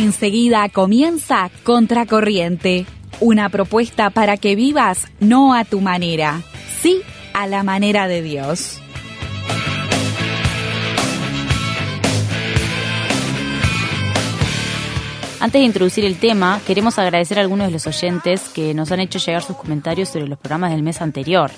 Enseguida comienza Contracorriente, una propuesta para que vivas no a tu manera, sí a la manera de Dios. Antes de introducir el tema, queremos agradecer a algunos de los oyentes que nos han hecho llegar sus comentarios sobre los programas del mes anterior.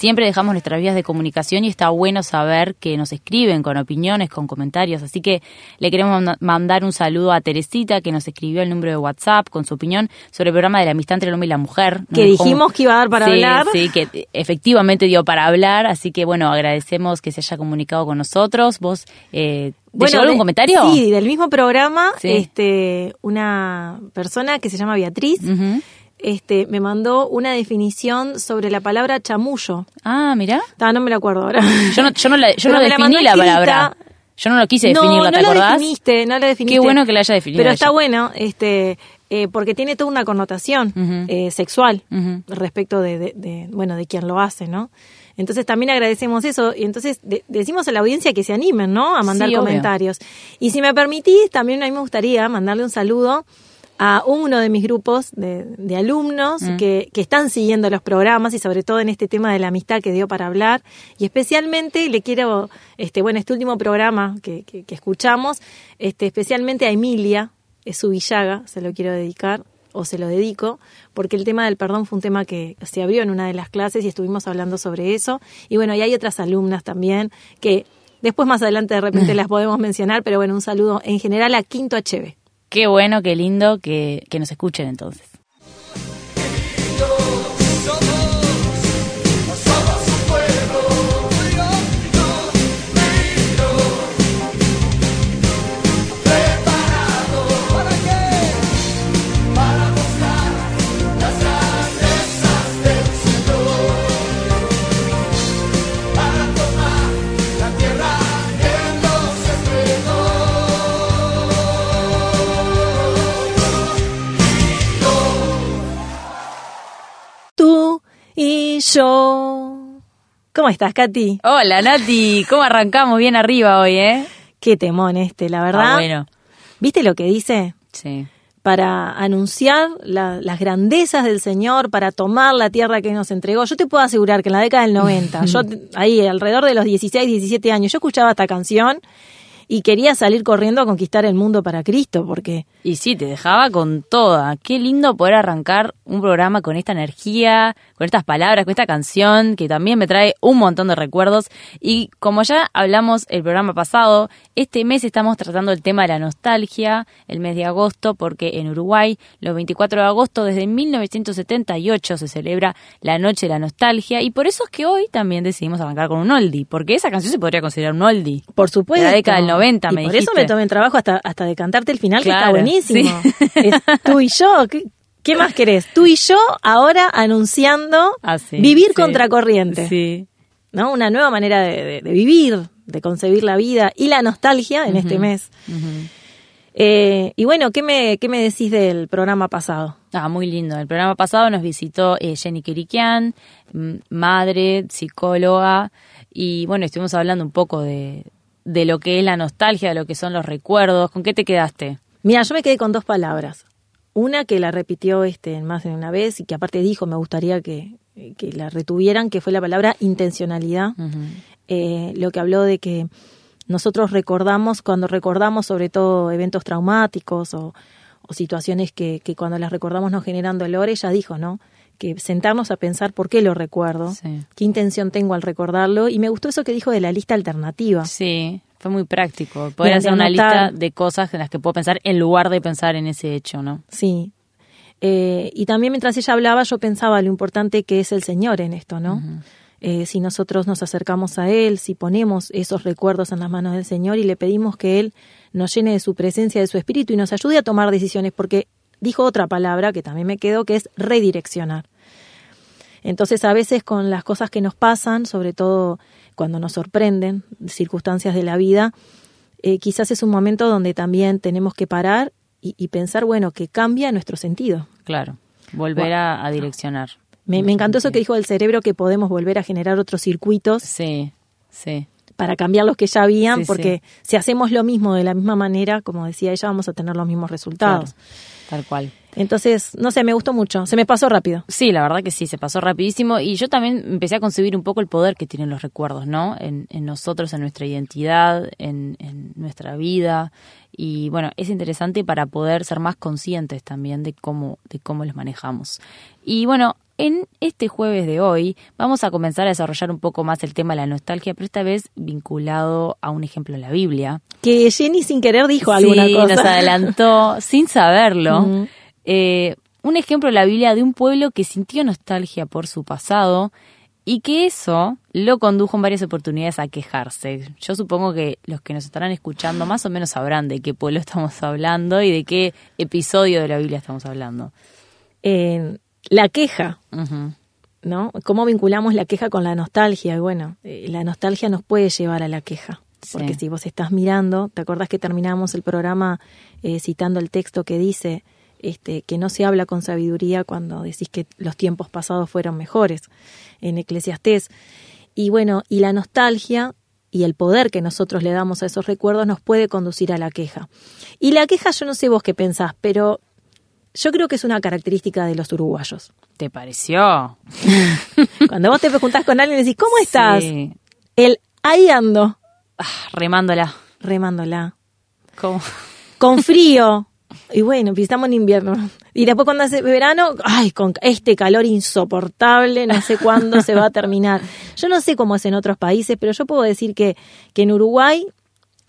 Siempre dejamos nuestras vías de comunicación y está bueno saber que nos escriben con opiniones, con comentarios. Así que le queremos mandar un saludo a Teresita que nos escribió el número de WhatsApp con su opinión sobre el programa de la amistad entre el hombre y la mujer. Que dijimos que iba a dar para hablar. Sí, que efectivamente dio para hablar. Así que bueno, agradecemos que se haya comunicado con nosotros. Vos eh, ¿Te algún comentario? Sí, del mismo programa, este, una persona que se llama Beatriz este, me mandó una definición sobre la palabra chamullo. Ah, mira. no me la acuerdo ahora. Yo no, yo no, la, yo no definí la, palabra. Yo no lo quise definirla, no, ¿te no acordás? La definiste, no la definiste. Qué bueno que la haya definido. Pero está bueno, este, eh, porque tiene toda una connotación eh, sexual respecto de, de, bueno, de quien lo hace, ¿no? Entonces también agradecemos eso y entonces decimos a la audiencia que se animen, ¿no? A mandar comentarios. Y si me permitís, también a mí me gustaría mandarle un saludo a uno de mis grupos de, alumnos mm. que, están siguiendo los programas y sobre todo en este tema de la amistad que dio para hablar. Y especialmente le quiero, este, bueno, este último programa que, escuchamos, este, especialmente a Emilia, es su Villaga, se lo quiero dedicar o se lo dedico, porque el tema del perdón fue un tema que se abrió en una de las clases y estuvimos hablando sobre eso. Y bueno, y hay otras alumnas también que después más adelante de repente las podemos mencionar, pero bueno, un saludo en general a Quinto HB. Qué bueno, qué lindo que, que nos escuchen entonces. Yo. ¿Cómo estás, Katy? Hola, Nati. ¿Cómo arrancamos? Bien arriba hoy, ¿eh? Qué temón este, la verdad. Ah, bueno. ¿Viste lo que dice? Sí. Para anunciar las grandezas del Señor, para tomar la tierra que nos entregó. Yo te puedo asegurar que en la década del 90, yo ahí alrededor de los 16, 17 años, yo escuchaba esta canción y quería salir corriendo a conquistar el mundo para Cristo, porque... Y sí, te dejaba con toda. Qué lindo poder arrancar un programa con esta energía, con estas palabras, con esta canción, que también me trae un montón de recuerdos. Y como ya hablamos el programa pasado, este mes estamos tratando el tema de la nostalgia, el mes de agosto, porque en Uruguay, los 24 de agosto, desde 1978, se celebra la Noche de la Nostalgia, y por eso es que hoy también decidimos arrancar con un oldie, porque esa canción se podría considerar un oldie. Por supuesto. De la década del 90 y por eso me tomé el trabajo hasta, hasta de cantarte el final, que está buenísimo. tú y yo, ¿qué, más querés? Tú y yo ahora anunciando ah, vivir contracorriente. Sí. ¿No? Una nueva manera de, vivir, de concebir la vida y la nostalgia en este mes. Eh, y bueno, ¿qué me, ¿qué me decís del programa pasado? Ah, muy lindo. El programa pasado nos visitó eh, Jenny Kirikian, madre, psicóloga, y bueno, estuvimos hablando un poco de, de lo que es la nostalgia, de lo que son los recuerdos. ¿Con qué te quedaste? Mira, yo me quedé con dos palabras. Una que la repitió este más de una vez y que aparte dijo, me gustaría que, la retuvieran, que fue la palabra intencionalidad. Eh, lo que habló de que nosotros recordamos, cuando recordamos sobre todo eventos traumáticos o, situaciones que, que, cuando las recordamos nos generan dolor, ella dijo, ¿no? Que sentarnos a pensar por qué lo recuerdo, qué intención tengo al recordarlo. Y me gustó eso que dijo de la lista alternativa. Sí, fue muy práctico. Poder hacer una lista de cosas en las que puedo pensar en lugar de pensar en ese hecho, ¿no? Sí. Eh, y también mientras ella hablaba, yo pensaba lo importante que es el Señor en esto, ¿no? Eh, si nosotros nos acercamos a Él, si ponemos esos recuerdos en las manos del Señor y le pedimos que Él nos llene de su presencia, de su espíritu y nos ayude a tomar decisiones, porque dijo otra palabra que también me quedó, que es redireccionar. Entonces, a veces con las cosas que nos pasan, sobre todo cuando nos sorprenden circunstancias de la vida, eh, quizás es un momento donde también tenemos que parar y, pensar, bueno, que cambia nuestro sentido. Claro, volver a, direccionar. Me, encantó eso que dijo del cerebro, que podemos volver a generar otros circuitos. Sí, sí. para cambiar los que ya habían, Sí, sí. porque si hacemos lo mismo de la misma manera, como decía ella, vamos a tener los mismos resultados. Tal cual. Entonces, no sé, me gustó mucho, se me pasó rápido. Sí, la verdad que sí, se pasó rapidísimo y yo también empecé a concebir un poco el poder que tienen los recuerdos, ¿no? En, en nosotros, en nuestra identidad, en, en nuestra vida y bueno, es interesante para poder ser más conscientes también de cómo, de cómo los manejamos. Y bueno, en este jueves de hoy vamos a comenzar a desarrollar un poco más el tema de la nostalgia, pero esta vez vinculado a un ejemplo de la Biblia. Que Jenny sin querer dijo alguna sí, cosa. nos adelantó sin saberlo. Eh, un ejemplo de la Biblia de un pueblo que sintió nostalgia por su pasado y que eso lo condujo en varias oportunidades a quejarse. Yo supongo que los que nos estarán escuchando más o menos sabrán de qué pueblo estamos hablando y de qué episodio de la Biblia estamos hablando. Eh, la queja. ¿no? ¿Cómo vinculamos la queja con la nostalgia? Y bueno, eh, la nostalgia nos puede llevar a la queja. Sí. Porque si vos estás mirando, ¿te acordás que terminamos el programa eh, citando el texto que dice este, que no se habla con sabiduría cuando decís que los tiempos pasados fueron mejores en Eclesiastés? Y bueno, y la nostalgia y el poder que nosotros le damos a esos recuerdos nos puede conducir a la queja. Y la queja, yo no sé vos qué pensás, pero yo creo que es una característica de los uruguayos. ¿Te pareció? Cuando vos te preguntás con alguien y decís, ¿cómo estás? Sí. El ahí ando, Ah, remándola. remándola. ¿Cómo? Con frío. Y bueno, estamos en invierno. Y después cuando hace verano, ay, con este calor insoportable, no sé cuándo se va a terminar. Yo no sé cómo es en otros países, pero yo puedo decir que, que en Uruguay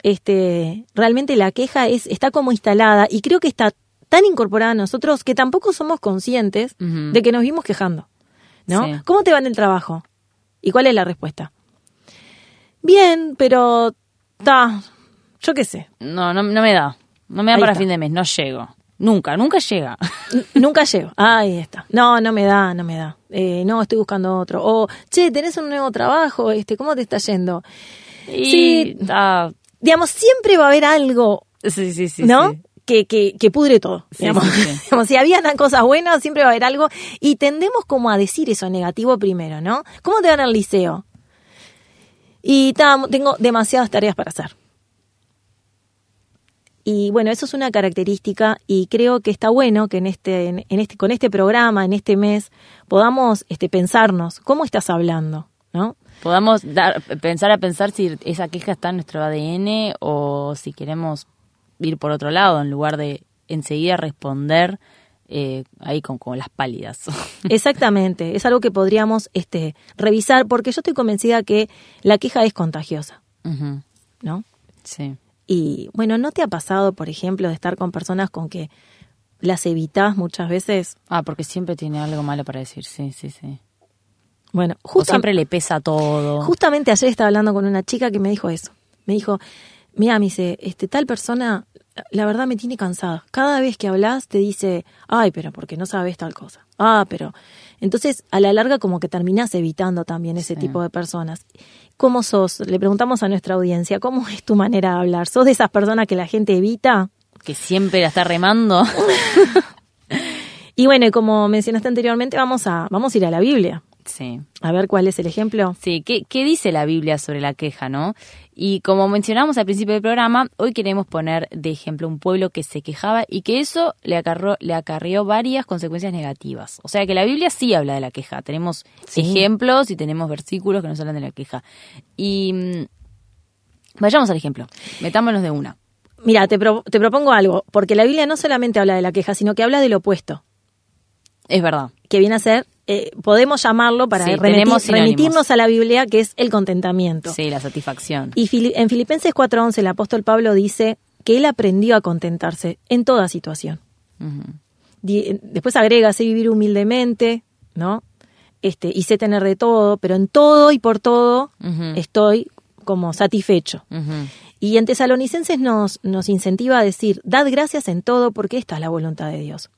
este, realmente la queja es, está como instalada y creo que está tan incorporada a nosotros que tampoco somos conscientes de que nos vimos quejando. ¿No? Sí. ¿Cómo te va en el trabajo? ¿Y cuál es la respuesta? Bien, pero ta, yo qué sé. No, no, no me da. No me da Ahí para está. fin de mes, no llego. Nunca, nunca llega. Nunca llego. Ahí está. No, no me da, no me da. Eh, no, estoy buscando otro. O, che, tenés un nuevo trabajo, este, ¿cómo te está yendo? Y, Sí. ah, Digamos, siempre va a haber algo, sí, sí, sí. ¿no? sí. Que, que, que pudre todo. Sí, digamos. sí. Digamos, si había cosas buenas, siempre va a haber algo. Y tendemos como a decir eso negativo primero, ¿no? ¿Cómo te va en el liceo? Y tengo demasiadas tareas para hacer. Y bueno, eso es una característica y creo que está bueno que en este, en, este, con este programa, en este mes, podamos este, pensarnos cómo estás hablando, ¿no? Podamos dar, pensar a pensar si esa queja está en nuestro ADN o si queremos ir por otro lado en lugar de enseguida responder eh, ahí con, con las pálidas. Exactamente, es algo que podríamos este, revisar porque yo estoy convencida que la queja es contagiosa, ¿no? Sí. Y bueno, ¿no te ha pasado, por ejemplo, de estar con personas con que las evitas muchas veces? Ah, porque siempre tiene algo malo para decir, sí, sí, sí. Bueno, O justa- siempre le pesa todo. justamente ayer estaba hablando con una chica que me dijo eso. Me dijo, mira, me dice, este, tal persona, la verdad me tiene cansada. Cada vez que hablas te dice, ay, pero porque no sabes tal cosa. Ah, pero... Entonces, a la larga como que terminás evitando también ese Sí. tipo de personas. ¿Cómo sos? Le preguntamos a nuestra audiencia, ¿cómo es tu manera de hablar? ¿Sos de esas personas que la gente evita? Que siempre la está remando. Y bueno, como mencionaste anteriormente, vamos a, vamos a ir a la Biblia. Sí. A ver cuál es el ejemplo. Sí, ¿qué, ¿qué dice la Biblia sobre la queja, no? Y como mencionamos al principio del programa, hoy queremos poner de ejemplo un pueblo que se quejaba y que eso le, acarró, le acarreó varias consecuencias negativas. O sea que la Biblia sí habla de la queja. Tenemos Sí. ejemplos y tenemos versículos que nos hablan de la queja. Y mm, vayamos al ejemplo. Metámonos de una. Mira, te, pro- te propongo algo, porque la Biblia no solamente habla de la queja, sino que habla del opuesto, Es verdad. que viene a ser, eh, podemos llamarlo para Sí, remitirnos a la Biblia, que es el contentamiento. Sí, la satisfacción. Y Fili- en Filipenses 4.11 el apóstol Pablo dice que él aprendió a contentarse en toda situación. Después agrega, sé vivir humildemente, ¿no? Este, y sé tener de todo, pero en todo y por todo Ujú. estoy como satisfecho. Y en Tesalonicenses nos, nos incentiva a decir, dad gracias en todo porque esta es la voluntad de Dios.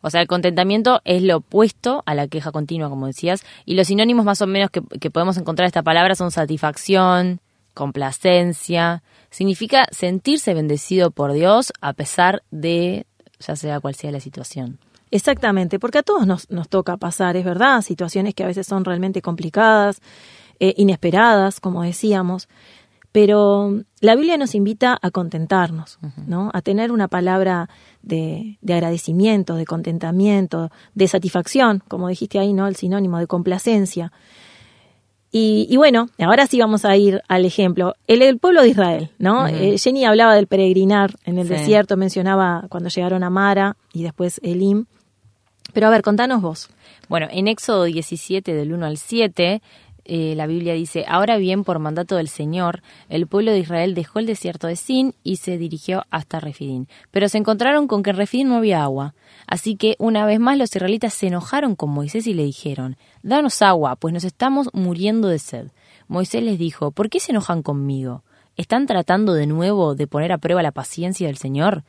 O sea, el contentamiento es lo opuesto a la queja continua, como decías, y los sinónimos más o menos que, que podemos encontrar esta palabra son satisfacción, complacencia, significa sentirse bendecido por Dios a pesar de ya sea cual sea la situación. Exactamente, porque a todos nos, nos toca pasar, es verdad, situaciones que a veces son realmente complicadas, eh, inesperadas, como decíamos. Pero la Biblia nos invita a contentarnos, ¿no? A tener una palabra de, de, agradecimiento, de contentamiento, de satisfacción, como dijiste ahí, ¿no? El sinónimo de complacencia. Y, bueno, ahora sí vamos a ir al ejemplo. El, pueblo de Israel, ¿no? Eh, Jenny hablaba del peregrinar en el desierto, mencionaba cuando llegaron a Mara y después Elim. Pero a ver, contanos vos. Bueno, en Éxodo 17, del 1 al 7, eh, la Biblia dice, ahora bien, por mandato del Señor, el pueblo de Israel dejó el desierto de Sin y se dirigió hasta Refidín. Pero se encontraron con que en Refidín no había agua. Así que una vez más los israelitas se enojaron con Moisés y le dijeron, Danos agua, pues nos estamos muriendo de sed. Moisés les dijo, ¿por qué se enojan conmigo? ¿Están tratando de nuevo de poner a prueba la paciencia del Señor?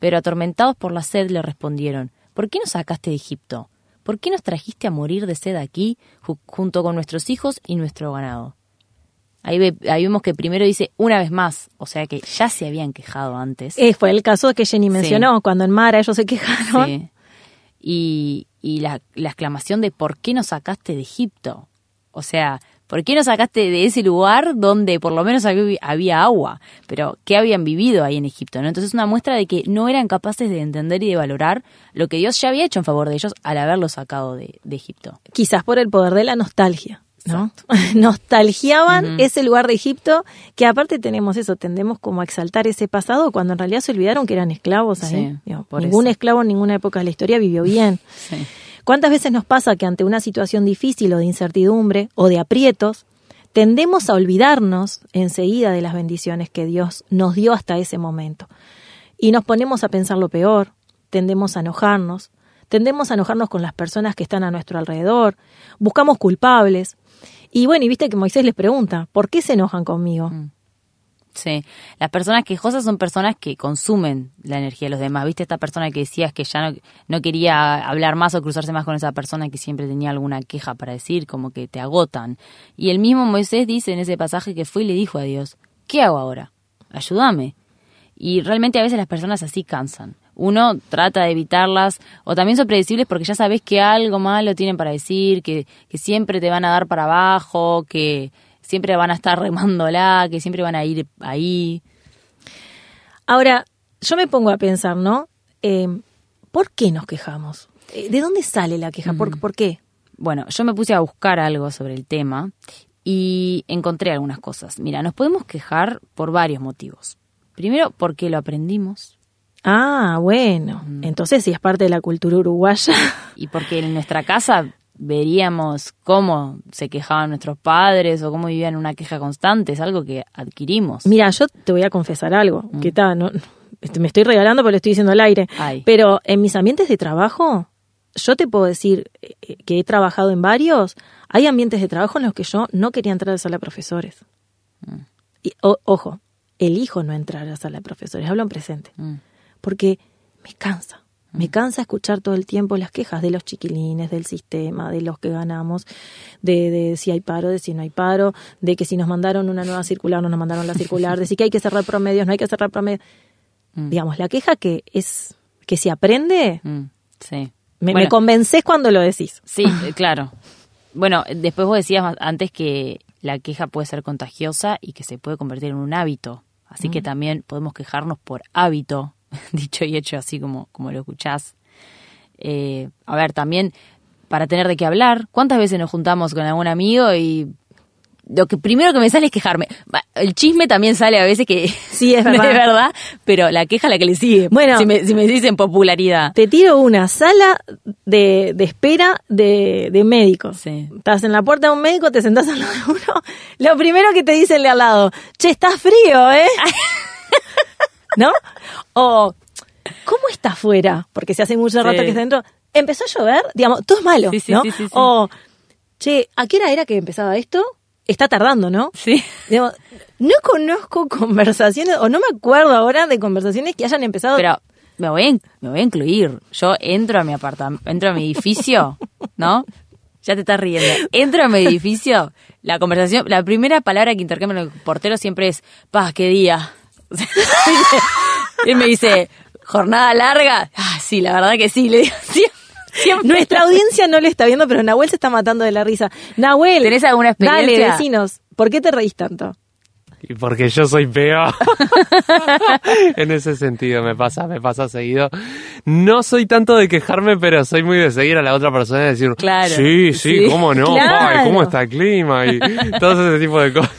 Pero atormentados por la sed le respondieron, ¿por qué nos sacaste de Egipto? ¿Por qué nos trajiste a morir de sed aquí junto con nuestros hijos y nuestro ganado? Ahí, vemos que primero dice una vez más, o sea que ya se habían quejado antes. Eh, fue el caso que Jenny mencionó, cuando en Mara ellos se quejaron. Sí. Y, y la, la, exclamación de ¿por qué nos sacaste de Egipto? O sea, ¿Por qué no sacaste de ese lugar donde por lo menos había, agua? Pero ¿qué habían vivido ahí en Egipto? ¿no? Entonces una muestra de que no eran capaces de entender y de valorar lo que Dios ya había hecho en favor de ellos al haberlos sacado de, Egipto. Quizás por el poder de la nostalgia. ¿no? Nostalgiaban ese lugar de Egipto, que aparte tenemos eso, tendemos como a exaltar ese pasado cuando en realidad se olvidaron que eran esclavos ahí. ningún esclavo en ninguna época de la historia vivió bien. Sí. ¿Cuántas veces nos pasa que ante una situación difícil o de incertidumbre o de aprietos, tendemos a olvidarnos enseguida de las bendiciones que Dios nos dio hasta ese momento? Y nos ponemos a pensar lo peor, tendemos a enojarnos, tendemos a enojarnos con las personas que están a nuestro alrededor, buscamos culpables. Y bueno, y viste que Moisés les pregunta, ¿por qué se enojan conmigo? Mm. Sí, las personas quejosas son personas que consumen la energía de los demás. ¿Viste esta persona que decías que ya no, quería hablar más o cruzarse más con esa persona que siempre tenía alguna queja para decir, como que te agotan? Y el mismo Moisés dice en ese pasaje que fue y le dijo a Dios, ¿qué hago ahora? Ayúdame. Y realmente a veces las personas así cansan. Uno trata de evitarlas o también son predecibles porque ya sabes que algo malo tienen para decir, que, que siempre te van a dar para abajo, que siempre van a estar remándola, que siempre van a ir ahí. Ahora, yo me pongo a pensar, ¿no? Eh, ¿Por qué nos quejamos? Eh, ¿De dónde sale la queja? ¿Por, ¿Por qué? Bueno, yo me puse a buscar algo sobre el tema y encontré algunas cosas. Mira, nos podemos quejar por varios motivos. Primero, porque lo aprendimos. Ah, bueno. Entonces, si es parte de la cultura uruguaya. Y porque en nuestra casa veríamos cómo se quejaban nuestros padres o cómo vivían una queja constante, es algo que adquirimos. Mira, yo te voy a confesar algo, mm. que tal, no, este, me estoy regalando pero lo estoy diciendo al aire, pero en mis ambientes de trabajo, yo te puedo decir eh, que he trabajado en varios, hay ambientes de trabajo en los que yo no quería entrar a la sala de profesores. Mm. Y, ojo, elijo no entrar a la sala de profesores, hablo en presente, mm. porque me cansa me cansa escuchar todo el tiempo las quejas de los chiquilines, del sistema, de los que ganamos, de, de, si hay paro, de si no hay paro, de que si nos mandaron una nueva circular, no nos mandaron la circular, de si que hay que cerrar promedios, no hay que cerrar promedios. Mm. Digamos, la queja que es que se aprende, mm, sí. me, me convences cuando lo decís. Sí, eh, claro. Bueno, después vos decías antes que la queja puede ser contagiosa y que se puede convertir en un hábito. Así que mm. también podemos quejarnos por hábito dicho y hecho así como, como lo escuchás. Eh, a ver, también para tener de qué hablar, ¿cuántas veces nos juntamos con algún amigo y lo que primero que me sale es quejarme. El chisme también sale a veces que sí es verdad, verdad pero la queja la que le sigue. Bueno, si me, si me dicen popularidad. Te tiro una sala de, de espera de, de médicos. Estás en la puerta de un médico, te sentás al lado de uno. Lo primero que te dice el de al lado, che, está frío, ¿eh? ¿No? O, ¿cómo está afuera? Porque se hace mucho rato que está dentro. Empezó a llover, digamos, todo es malo, ¿no? o, che, ¿a qué hora era que empezaba esto? Está tardando, ¿no? Sí. no conozco conversaciones, o no me acuerdo ahora de conversaciones que hayan empezado. Pero me voy a, me voy a incluir. Yo entro a mi apartamento, entro a mi edificio, ¿no? Ya te estás riendo. Entro a mi edificio, la conversación, la primera palabra que intercambio el portero siempre es, paz, qué día. él me dice, jornada larga. Ah, sí, la verdad que sí, le digo Nuestra audiencia no le está viendo, pero Nahuel se está matando de la risa. Nahuel, ¿tenés alguna experiencia? Dale, vecinos, ¿por qué te reís tanto? y porque yo soy peor. en ese sentido me pasa, me pasa seguido. No soy tanto de quejarme, pero soy muy de seguir a la otra persona y decir, Claro. sí, sí, Sí. cómo no, Claro. Ay, cómo está el clima y todo ese tipo de cosas.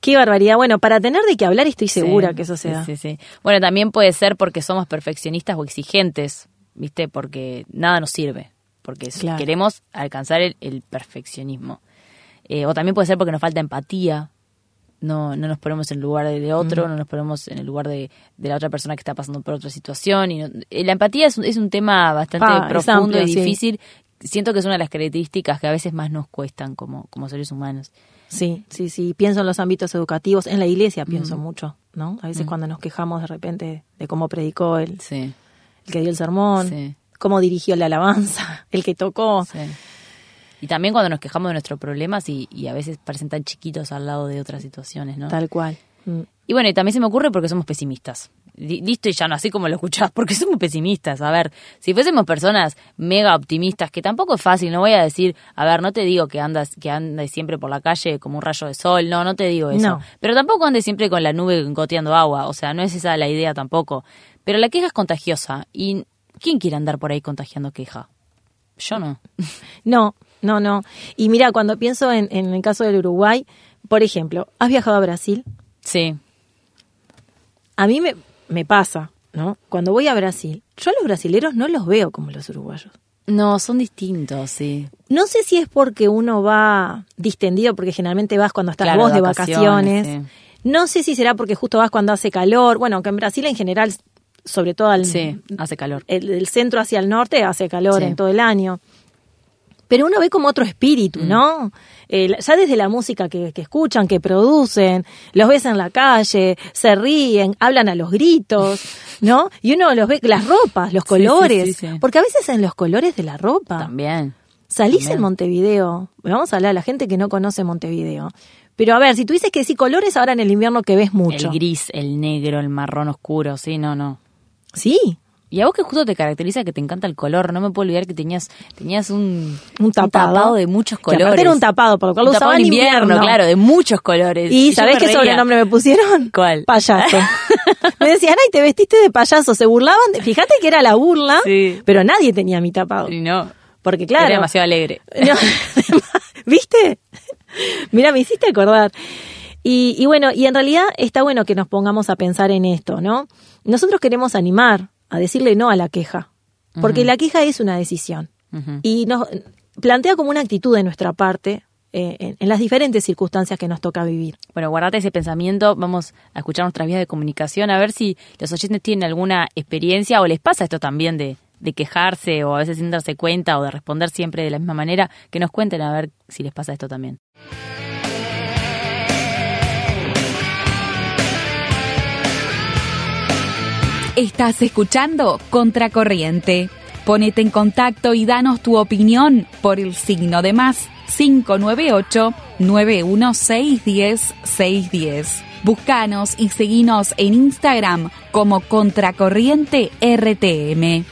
Qué barbaridad. Bueno, para tener de qué hablar estoy segura Sí, que eso se sí. Sí. Bueno, también puede ser porque somos perfeccionistas o exigentes, ¿viste? Porque nada nos sirve, porque Claro. queremos alcanzar el, el perfeccionismo. Eh, o también puede ser porque nos falta empatía, no, no nos ponemos en el lugar de otro, no nos ponemos en el lugar de, de la otra persona que está pasando por otra situación. Y no- eh, la empatía es, un- es un tema bastante Ah, profundo amplio, y difícil. Siento que es una de las características que a veces más nos cuestan como, como seres humanos. Sí, sí, sí. Pienso en los ámbitos educativos. En la iglesia pienso mucho, ¿no? A veces cuando nos quejamos de repente de cómo predicó el, Sí, el que dio el sermón, Sí. cómo dirigió la alabanza, el que tocó. sí. Y también cuando nos quejamos de nuestros problemas y, y a veces parecen tan chiquitos al lado de otras situaciones, ¿no? Tal cual. Mm. Y bueno, y también se me ocurre porque somos pesimistas. Li- Listo y ya no, así como lo escuchás, porque somos pesimistas. A ver, si fuésemos personas mega optimistas, que tampoco es fácil, no voy a decir, a ver, no te digo que andas, que andes siempre por la calle como un rayo de sol, no, no te digo eso. No. Pero tampoco andes siempre con la nube goteando agua, o sea, no es esa la idea tampoco. Pero la queja es contagiosa, y ¿quién quiere andar por ahí contagiando queja? Yo no. No, no, no. Y mira, cuando pienso en, en el caso del Uruguay, por ejemplo, ¿has viajado a Brasil? Sí, A mí me, me pasa, ¿no? Cuando voy a Brasil, yo a los brasileros no los veo como los uruguayos. no, son distintos, sí. No sé si es porque uno va distendido, porque generalmente vas cuando estás Claro, vos de vacaciones, vacaciones. No sé si será porque justo vas cuando hace calor. Bueno, aunque en Brasil en general, sobre todo al, Sí, hace calor. el, del centro hacia el norte, hace calor Sí. en todo el año. Pero uno ve como otro espíritu, ¿no? Eh, ya desde la música que, que escuchan, que producen, los ves en la calle, se ríen, hablan a los gritos, ¿no? Y uno los ve, las ropas, los sí, colores, sí, sí. porque a veces en los colores de la ropa. También. Salís También. en Montevideo. Vamos a hablar a la gente que no conoce Montevideo. Pero a ver, si tú dices que sí colores ahora en el invierno que ves mucho. El gris, el negro, el marrón oscuro, sí, no, no. Sí, Y a vos que justo te caracteriza que te encanta el color, no me puedo olvidar que tenías tenías un, un tapado. de muchos Que colores. aparte era un tapado, por lo cual Un lo usaba tapado en invierno. claro, de muchos colores. ¿Y yo sabés qué reía. sobrenombre me pusieron? ¿Cuál? Payaso. me decían, ay, te vestiste de payaso. Se burlaban. de- Fíjate que era la burla, Sí. pero nadie tenía mi tapado. Y no, Porque claro. era demasiado alegre. No, ¿Viste? Mira, me hiciste acordar. Y, y bueno, y en realidad está bueno que nos pongamos a pensar en esto, ¿no? Nosotros queremos animar a decirle no a la queja, porque la queja es una decisión. Y nos plantea como una actitud de nuestra parte eh, en, en las diferentes circunstancias que nos toca vivir. Bueno, guardate ese pensamiento, vamos a escuchar nuestras vías de comunicación, a ver si los oyentes tienen alguna experiencia o les pasa esto también de, de quejarse o a veces sin darse cuenta o de responder siempre de la misma manera, que nos cuenten a ver si les pasa esto también. Estás escuchando Contracorriente. Ponete en contacto y danos tu opinión por el signo de más 598 916 610. Búscanos y seguinos en Instagram como Contracorriente RTM.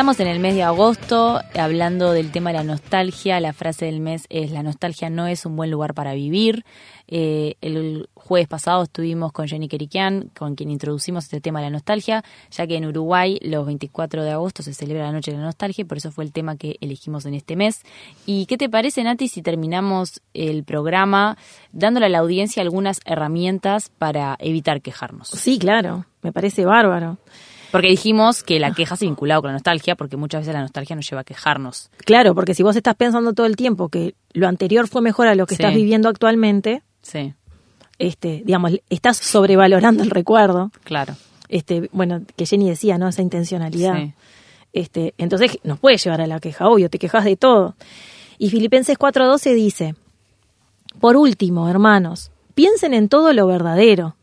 Estamos en el mes de agosto hablando del tema de la nostalgia. La frase del mes es la nostalgia no es un buen lugar para vivir. Eh, el jueves pasado estuvimos con Jenny Kerikian, con quien introducimos este tema de la nostalgia, ya que en Uruguay los 24 de agosto se celebra la Noche de la Nostalgia y por eso fue el tema que elegimos en este mes. ¿Y qué te parece, Nati, si terminamos el programa dándole a la audiencia algunas herramientas para evitar quejarnos? Sí, claro, me parece bárbaro. Porque dijimos que la queja se vinculaba con la nostalgia, porque muchas veces la nostalgia nos lleva a quejarnos. Claro, porque si vos estás pensando todo el tiempo que lo anterior fue mejor a lo que Sí. estás viviendo actualmente, Sí, este, digamos, estás sobrevalorando el recuerdo. claro. Este, bueno, que Jenny decía, ¿no? Esa intencionalidad. Sí. Este, entonces nos puede llevar a la queja, obvio, te quejas de todo. Y Filipenses 4:12 dice, por último, hermanos, piensen en todo lo verdadero,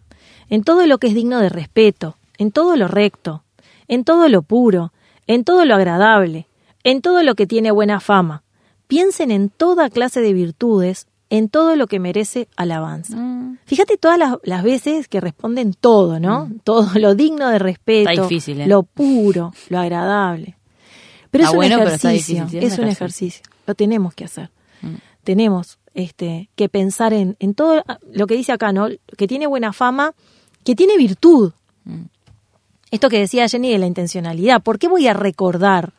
en todo lo que es digno de respeto, en todo lo recto, en todo lo puro, en todo lo agradable, en todo lo que tiene buena fama. Piensen en toda clase de virtudes, en todo lo que merece alabanza. Mm, Fíjate todas las, las veces que responden todo, ¿no? Todo lo digno de respeto, Está difícil, ¿eh? lo puro, lo agradable. Pero Está es un bueno, ejercicio, difícil, es un ejercicio. Lo tenemos que hacer. Mm. Tenemos este, que pensar en, en todo lo que dice acá, ¿no? Que tiene buena fama, que tiene virtud. Mm. Esto que decía Jenny de la intencionalidad. ¿Por qué voy a recordar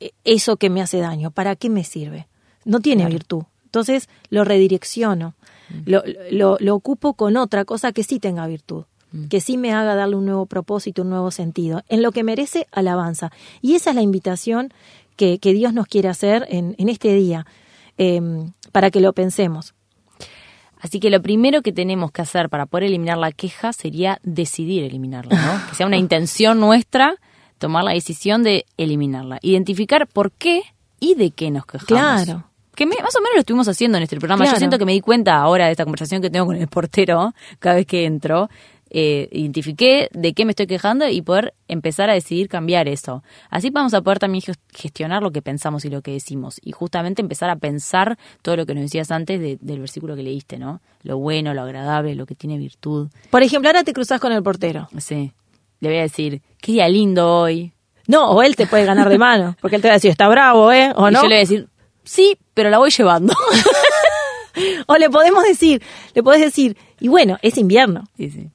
e, eso que me hace daño? ¿Para qué me sirve? No tiene virtud. Entonces lo redirecciono, mm. lo, lo, lo, ocupo con otra cosa que sí tenga virtud, mm. que sí me haga darle un nuevo propósito, un nuevo sentido, en lo que merece alabanza. Y esa es la invitación que, que Dios nos quiere hacer en, en este día, em, para que lo pensemos. Así que lo primero que tenemos que hacer para poder eliminar la queja sería decidir eliminarla, ¿no? Que sea una intención nuestra tomar la decisión de eliminarla, identificar por qué y de qué nos quejamos. Claro que más o menos lo estuvimos haciendo en este programa. Yo siento que me di cuenta ahora de esta conversación que tengo con el portero cada vez que entro. Eh, identifiqué de qué me estoy quejando y poder empezar a decidir cambiar eso. Así vamos a poder también gestionar lo que pensamos y lo que decimos y justamente empezar a pensar todo lo que nos decías antes del versículo que leíste, ¿no? Lo bueno, lo agradable, lo que tiene virtud. Por ejemplo, ahora te cruzas con el portero. Sí. Le voy a decir, qué día lindo hoy. No, o él te puede ganar de mano, porque él te va a decir, está bravo, ¿eh? ¿O no? yo le voy a decir, sí, pero la voy llevando. o le podemos decir, le podés decir, y bueno, es invierno. Sí, sí.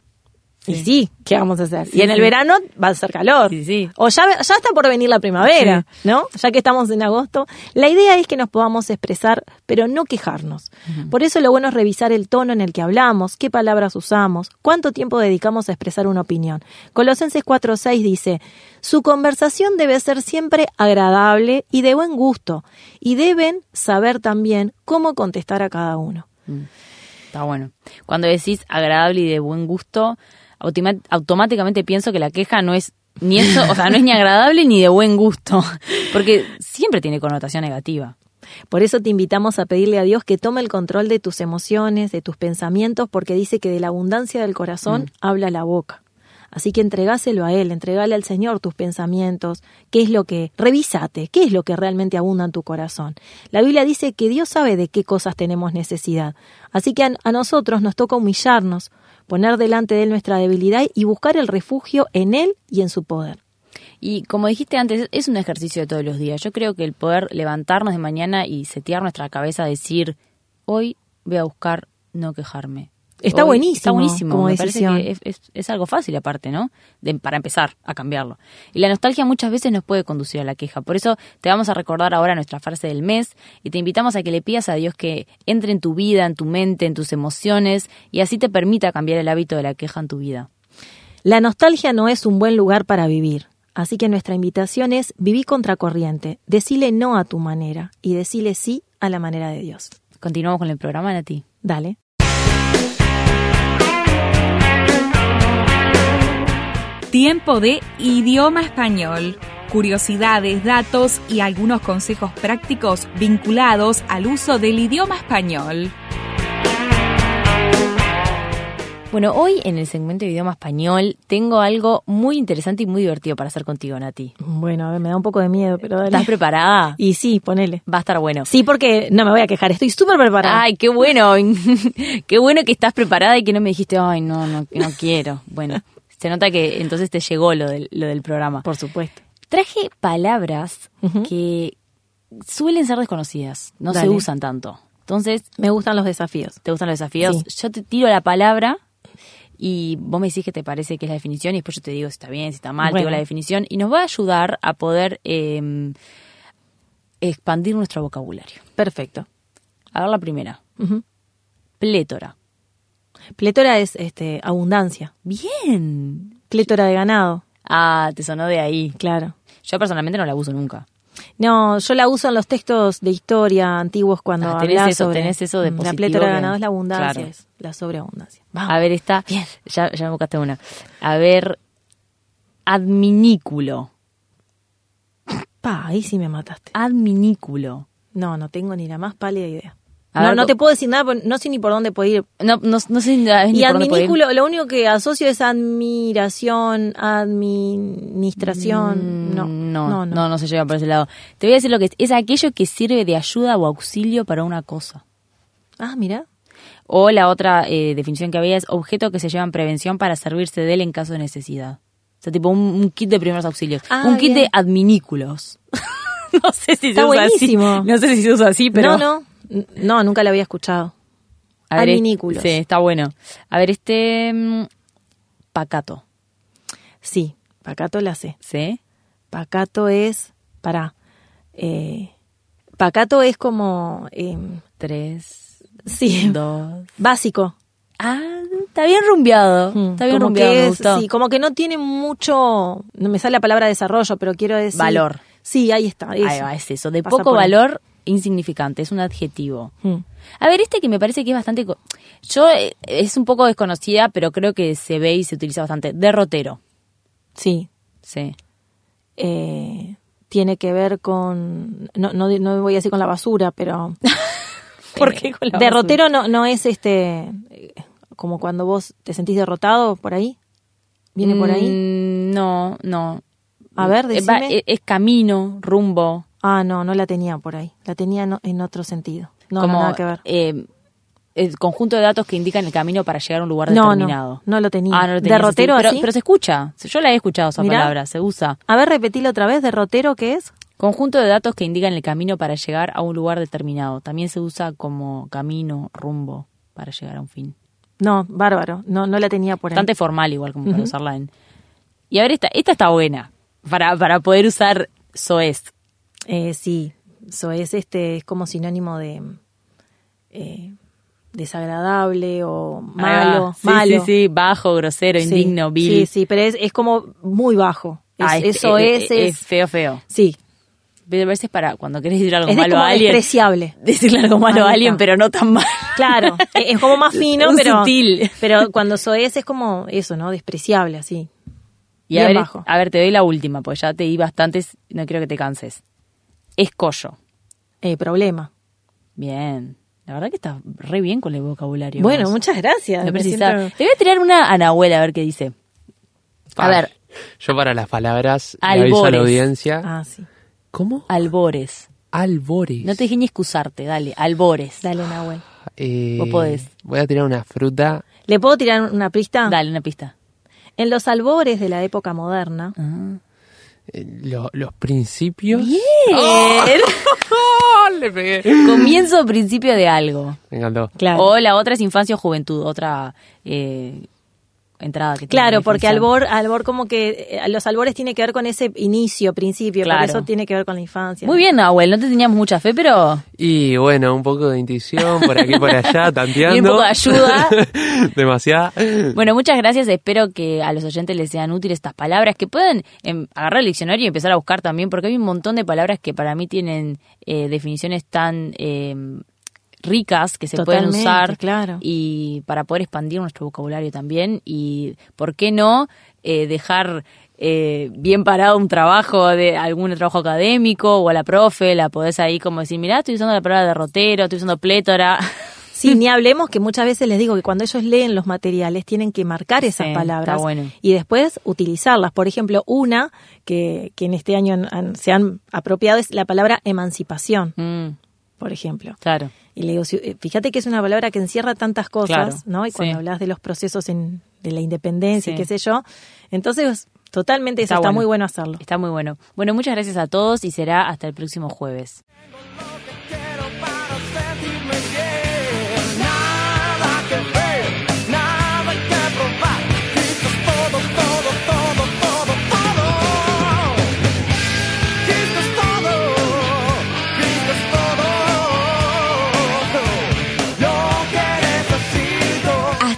Y sí, ¿qué vamos a hacer? y en el verano va a ser calor. O ya, ya está por venir la primavera, ¿no? Ya que estamos en agosto. La idea es que nos podamos expresar, pero no quejarnos. Por eso lo bueno es revisar el tono en el que hablamos, qué palabras usamos, cuánto tiempo dedicamos a expresar una opinión. Colosenses 4.6 dice, su conversación debe ser siempre agradable y de buen gusto, y deben saber también cómo contestar a cada uno. Mm. Está bueno. Cuando decís agradable y de buen gusto, automáticamente pienso que la queja no es ni eso, o sea, no es ni agradable ni de buen gusto, porque siempre tiene connotación negativa. Por eso te invitamos a pedirle a Dios que tome el control de tus emociones, de tus pensamientos, porque dice que de la abundancia del corazón mm. habla la boca. Así que entregáselo a Él, entregale al Señor tus pensamientos, qué es lo que, revísate, qué es lo que realmente abunda en tu corazón. La Biblia dice que Dios sabe de qué cosas tenemos necesidad. Así que a, a nosotros nos toca humillarnos, poner delante de Él nuestra debilidad y buscar el refugio en Él y en su poder. Y como dijiste antes, es un ejercicio de todos los días. Yo creo que el poder levantarnos de mañana y setear nuestra cabeza, decir, hoy voy a buscar no quejarme, Está buenísimo. Está buenísimo. Como Me parece que es, algo fácil aparte, ¿no? De, para empezar a cambiarlo. Y la nostalgia muchas veces nos puede conducir a la queja. Por eso te vamos a recordar ahora nuestra frase del mes y te invitamos a que le pidas a Dios que entre en tu vida, en tu mente, en tus emociones y así te permita cambiar el hábito de la queja en tu vida. La nostalgia no es un buen lugar para vivir. Así que nuestra invitación es vivir contracorriente, decile no a tu manera y decile sí a la manera de Dios. Continuamos con el programa, Nati. Dale. Tiempo de idioma español. Curiosidades, datos y algunos consejos prácticos vinculados al uso del idioma español. Bueno, hoy en el segmento de idioma español tengo algo muy interesante y muy divertido para hacer contigo, Nati. Bueno, a ver, me da un poco de miedo, pero ¿Estás preparada? Y sí, ponele. Va a estar bueno. Sí, porque no me voy a quejar, estoy súper preparada. Ay, qué bueno. qué bueno que estás preparada y que no me dijiste, ay, no, no, no quiero. Bueno, se nota que entonces te llegó lo del, lo del programa. Por supuesto. Traje palabras que suelen ser desconocidas, no se usan tanto. Entonces. Me gustan los desafíos. ¿Te gustan los desafíos? Yo te tiro la palabra y vos me decís que te parece que es la definición y después yo te digo si está bien, si está mal, te digo la definición y nos va a ayudar a poder em, expandir nuestro vocabulario. Perfecto. A ver la primera. Plétora. Plétora es este, abundancia. Bien. Plétora de ganado. Ah, te sonó de ahí. Claro. Yo personalmente no la uso nunca. No, yo la uso en los textos de historia antiguos cuando ah, tenés eso, tenés eso de La plétora de ganado es la abundancia, es la sobreabundancia. A ver, está. Bien. Ya, ya me buscaste una. A ver, adminículo. Pa, ahí sí me mataste. Adminículo. No, no tengo ni la más pálida idea no, no te puedo decir nada, no sé ni por dónde puedo ir. No, no, no sé ni Y adminículo, lo único que asocio es admiración, administración. Mm, no, no, no, no, se lleva por ese lado. Te voy a decir lo que es. Es aquello que sirve de ayuda o auxilio para una cosa. Ah, mira. O la otra eh, definición que había es objeto que se lleva en prevención para servirse de él en caso de necesidad. O sea, tipo un, kit de primeros auxilios. Ah, un kit de adminículos. no sé si se usa así. No sé si se usa así, pero... No, no No, nunca lo había escuchado. A ver, Adminículos. Sí, está bueno. A ver, este... mm, pacato, Sí, pacato la sé. ¿sí? Pacato es, para, pacato es como, eh, Tres, sí, dos... básico. Ah, está bien rumbeado. Mm, Está bien como rumbeado, que me es- gustó. Sí, como que no tiene mucho, no me sale la palabra desarrollo, pero quiero decir... Valor. Sí, ahí está. Ahí eso. va, es eso. De Pasa poco ahí. valor, insignificante. Es un adjetivo. Mm. A ver, este que me parece que es bastante... Yo, eh, es un poco desconocida, pero creo que se ve y se utiliza bastante. Derrotero. Sí, Sí. eh, tiene que ver con, no, no, no voy a decir con la basura, pero... ¿Por qué con la Derrotero no, no es este, eh, como cuando vos te sentís derrotado por ahí. ¿Viene por ahí? Mm, no, no. A ver, Eh, decime. es, es camino, rumbo. Ah, no, no la tenía por ahí. La tenía no- en otro sentido. No, como no, nada que ver. eh, el conjunto de datos que indican el camino para llegar a un lugar No, determinado. no, no lo tenía. Ah, no lo tenía. ¿Derrotero pero, así? pero se escucha. Yo la he escuchado esa Mirá. palabra, se usa. A ver, repetilo otra vez. ¿Derrotero qué es? Conjunto de datos que indican el camino para llegar a un lugar determinado. También se usa como camino, rumbo, para llegar a un fin. No, bárbaro. No, no la tenía por ahí. Bastante formal igual como para usarla en... Y a ver, esta, esta está buena. Para, para poder usar soez. Eh, sí, eso es este, es como sinónimo de eh, desagradable o va. malo, Sí, malo. Sí, sí, bajo, grosero, Sí, indigno, vil. Sí, sí, pero es, es como muy bajo. Es- Ah, es- eso es, es, es feo, feo. sí, Pero a veces para cuando querés decir algo malo como a alguien, despreciable. decirle algo malo a alguien, pero no tan mal. Claro, es es como más fino, Un pero sutil. pero cuando soez es como eso, ¿no? Despreciable, así. Y a Bien ver, bajo. a ver, te doy la última, pues ya te di bastantes, no quiero que te canses. Escollo. Eh, problema. Bien. La verdad que estás re bien con el vocabulario. Bueno, vos. muchas gracias. Me me precisa- siento- Te voy a tirar una a Nahuel a ver qué dice. A ver, Yo para las palabras le aviso a la Albores. audiencia. Ah, sí. ¿Cómo? albores. Albores. No te dije ni excusarte, dale, albores. Dale, Nahuel. Eh, Vos podés. Voy a tirar una fruta. ¿Le puedo tirar una pista? Dale, una pista. En los albores de la época moderna, Ah. Lo- los principios. Bien. Le pegué. Comienzo o principio de algo. Me encantó. Claro. O la otra es infancia o juventud, otra eh, entrada que Claro, la porque albor, albor como que eh, los albores tiene que ver con ese inicio, principio, Claro. por eso tiene que ver con la infancia. Muy bien, Nahuel, no te teníamos mucha fe, pero Y bueno, un poco de intuición por aquí por allá, tanteando. Y un poco de ayuda. Demasiada. Bueno, muchas gracias. Espero que a los oyentes les sean útiles estas palabras, que puedan em, agarrar el diccionario y empezar a buscar también, porque hay un montón de palabras que para mí tienen eh, definiciones tan em, ricas que se pueden usar claro. y para poder expandir nuestro vocabulario también y, ¿por qué no eh, dejar eh, bien parado un trabajo de algún trabajo académico o a la profe, la podés ahí como decir, mirá, estoy usando la palabra derrotero, estoy usando plétora. Sí, ni hablemos que muchas veces les digo que cuando ellos leen los materiales tienen que marcar esas Sí, palabras bueno. y después utilizarlas. Por ejemplo, una que, que en este año han- han- se han apropiado es la palabra emancipación, Mm, por ejemplo. claro. Y le digo, eh, fíjate que es una palabra que encierra tantas cosas, Claro, ¿no? Y cuando sí. hablas de los procesos en- de la independencia y qué sé yo, entonces totalmente eso Está está bueno. muy bueno hacerlo. Está muy bueno. Bueno, muchas gracias a todos y será hasta el próximo jueves.